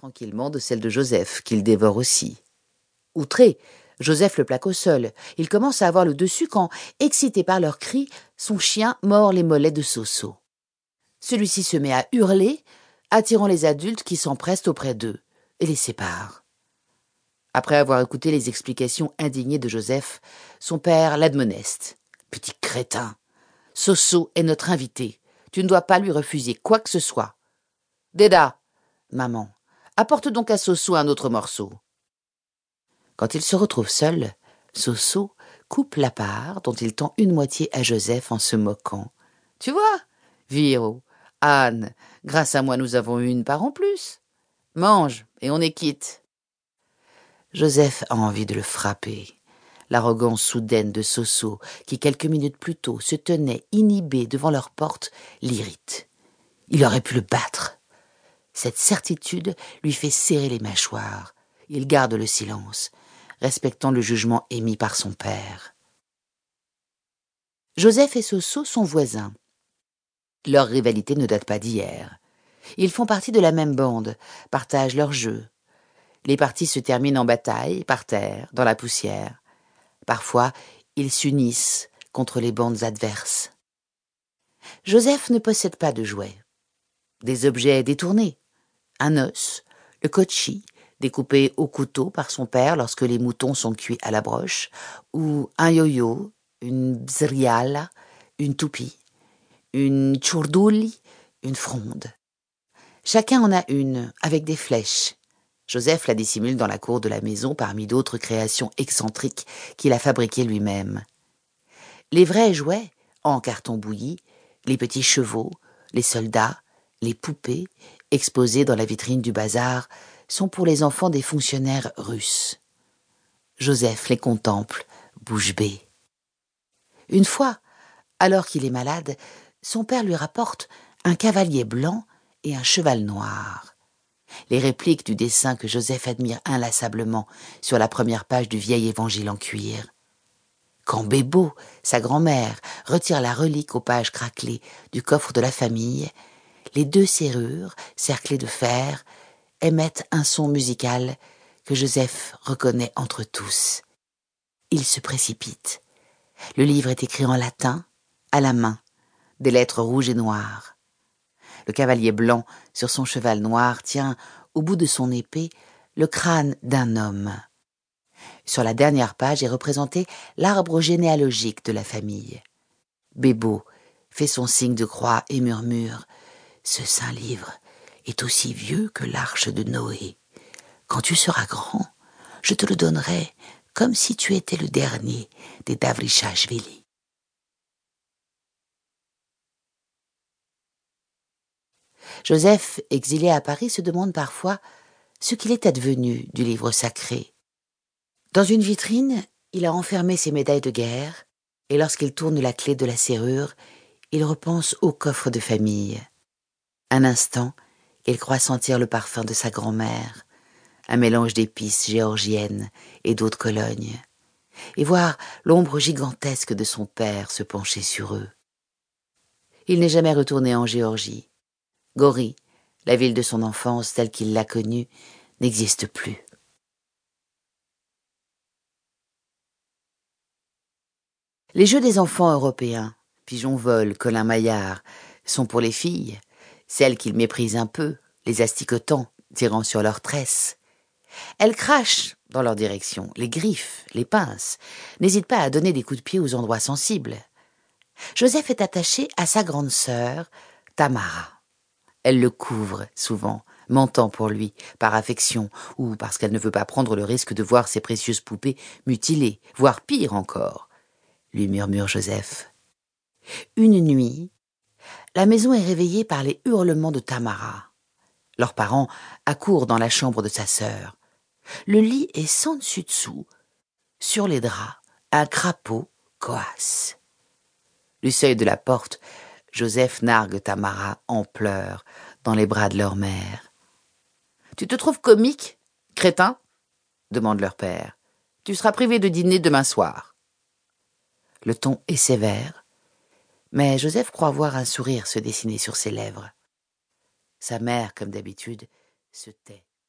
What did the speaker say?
tranquillement de celle de Joseph, qu'il dévore aussi. Outré, Joseph le plaque au sol. Il commence à avoir le dessus quand, excité par leurs cris, son chien mord les mollets de Soso. Celui-ci se met à hurler, attirant les adultes qui s'empressent auprès d'eux et les séparent. Après avoir écouté les explications indignées de Joseph, son père l'admoneste. Petit crétin. Soso est notre invité. Tu ne dois pas lui refuser quoi que ce soit. Déda, maman, apporte donc à Soso un autre morceau. Quand il se retrouve seul, Soso coupe la part dont il tend une moitié à Joseph en se moquant. Tu vois, Viro, Anne, grâce à moi nous avons une part en plus. Mange, et on est quitte. Joseph a envie de le frapper. L'arrogance soudaine de Soso, qui quelques minutes plus tôt se tenait inhibé devant leur porte, l'irrite. Il aurait pu le battre. Cette certitude lui fait serrer les mâchoires. Il garde le silence, respectant le jugement émis par son père. Joseph et Soso sont voisins. Leur rivalité ne date pas d'hier. Ils font partie de la même bande, partagent leurs jeux. Les parties se terminent en bataille, par terre, dans la poussière. Parfois, ils s'unissent contre les bandes adverses. Joseph ne possède pas de jouets. Des objets détournés. Un os, le kochi, découpé au couteau par son père lorsque les moutons sont cuits à la broche, ou un yo-yo, une bzriala, une toupie, une tchourdouli, une fronde. Chacun en a une, avec des flèches. Joseph la dissimule dans la cour de la maison parmi d'autres créations excentriques qu'il a fabriquées lui-même. Les vrais jouets, en carton bouilli, les petits chevaux, les soldats, les poupées, exposés dans la vitrine du bazar, sont pour les enfants des fonctionnaires russes. Joseph les contemple, bouche bée. Une fois, alors qu'il est malade, son père lui rapporte un cavalier blanc et un cheval noir. Les répliques du dessin que Joseph admire inlassablement sur la première page du vieil évangile en cuir. Quand Bébo, sa grand-mère, retire la relique aux pages craquelées du coffre de la famille, les deux serrures, cerclées de fer, émettent un son musical que Joseph reconnaît entre tous. Il se précipite. Le livre est écrit en latin, à la main, des lettres rouges et noires. Le cavalier blanc, sur son cheval noir, tient, au bout de son épée, le crâne d'un homme. Sur la dernière page est représenté l'arbre généalogique de la famille. Bébo fait son signe de croix et murmure Ce saint livre est aussi vieux que l'arche de Noé. Quand tu seras grand, je te le donnerai comme si tu étais le dernier des Davrichashvili. Joseph, exilé à Paris, se demande parfois ce qu'il est advenu du livre sacré. Dans une vitrine, il a enfermé ses médailles de guerre, et lorsqu'il tourne la clé de la serrure, il repense au coffre de famille. Un instant, il croit sentir le parfum de sa grand-mère, un mélange d'épices géorgiennes et d'eau de et voir l'ombre gigantesque de son père se pencher sur eux. Il n'est jamais retourné en Géorgie. Gori, la ville de son enfance telle qu'il l'a connue, n'existe plus. Les jeux des enfants européens, pigeon vol, colin maillard, sont pour les filles, celles qu'ils méprisent un peu, les asticotant, tirant sur leurs tresses. Elles crachent dans leur direction, les griffes, les pinces, n'hésitent pas à donner des coups de pied aux endroits sensibles. Joseph est attaché à sa grande sœur, Tamara. Elle le couvre souvent, mentant pour lui, par affection, ou parce qu'elle ne veut pas prendre le risque de voir ses précieuses poupées mutilées, voire pire encore, lui murmure Joseph. Une nuit, la maison est réveillée par les hurlements de Tamara. Leurs parents accourent dans la chambre de sa sœur. Le lit est sans dessus dessous. Sur les draps, un crapaud coasse. Du seuil de la porte, Joseph nargue Tamara en pleurs dans les bras de leur mère. Tu te trouves comique, crétin? demande leur père. Tu seras privé de dîner demain soir. Le ton est sévère, mais Joseph croit voir un sourire se dessiner sur ses lèvres. Sa mère, comme d'habitude, se tait.